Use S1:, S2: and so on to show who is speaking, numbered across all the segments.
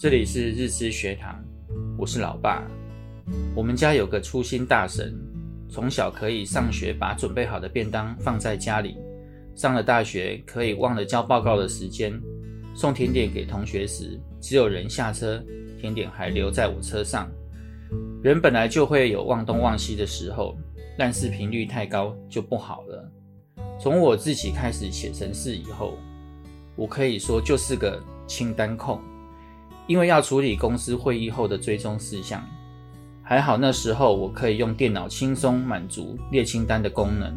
S1: 这里是日知学堂，我是老爸。我们家有个粗心大神，从小可以上学把准备好的便当放在家里，上了大学可以忘了交报告的时间，送甜点给同学时，只有人下车，甜点还留在我车上。人本来就会有忘东忘西的时候，但是频率太高就不好了。从我自己开始写程式以后，我可以说就是个清单控，因为要处理公司会议后的追踪事项。还好那时候我可以用电脑轻松满足列清单的功能，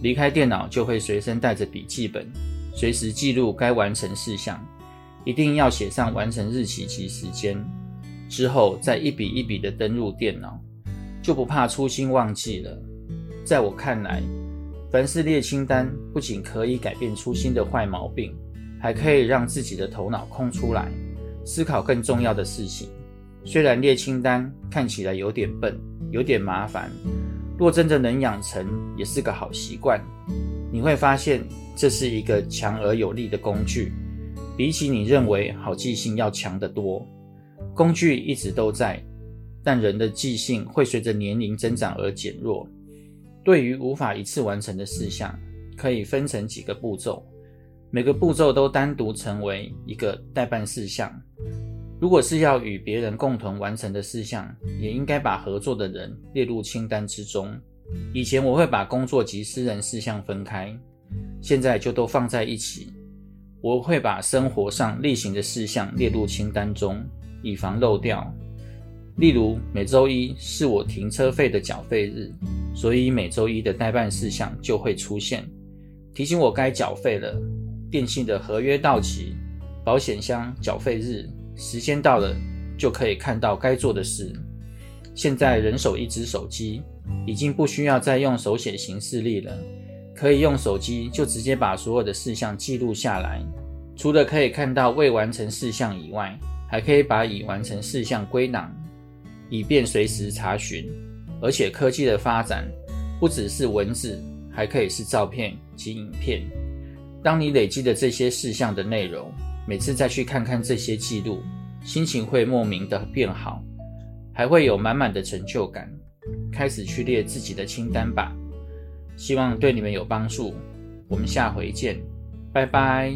S1: 离开电脑就会随身带着笔记本，随时记录该完成事项，一定要写上完成日期及时间，之后再一笔一笔的登入电脑，就不怕粗心忘记了。在我看来，凡是列清单不仅可以改变粗心的坏毛病，还可以让自己的头脑空出来，思考更重要的事情。虽然列清单看起来有点笨，有点麻烦，若真的能养成，也是个好习惯。你会发现，这是一个强而有力的工具，比起你认为好记性要强得多。工具一直都在，但人的记性会随着年龄增长而减弱。对于无法一次完成的事项，可以分成几个步骤，每个步骤都单独成为一个待办事项。如果是要与别人共同完成的事项，也应该把合作的人列入清单之中。以前我会把工作及私人事项分开，现在就都放在一起。我会把生活上例行的事项列入清单中，以防漏掉。例如，每周一是我停车费的缴费日，所以每周一的待办事项就会出现，提醒我该缴费了。电信的合约到期，保险箱缴费日，时间到了就可以看到该做的事。现在人手一支手机，已经不需要再用手写行事历了，可以用手机就直接把所有的事项记录下来。除了可以看到未完成事项以外，还可以把已完成事项归档。以便随时查询，而且科技的发展不只是文字，还可以是照片及影片。当你累积的这些事项的内容，每次再去看看这些记录，心情会莫名的变好，还会有满满的成就感。开始去列自己的清单吧，希望对你们有帮助。我们下回见，拜拜。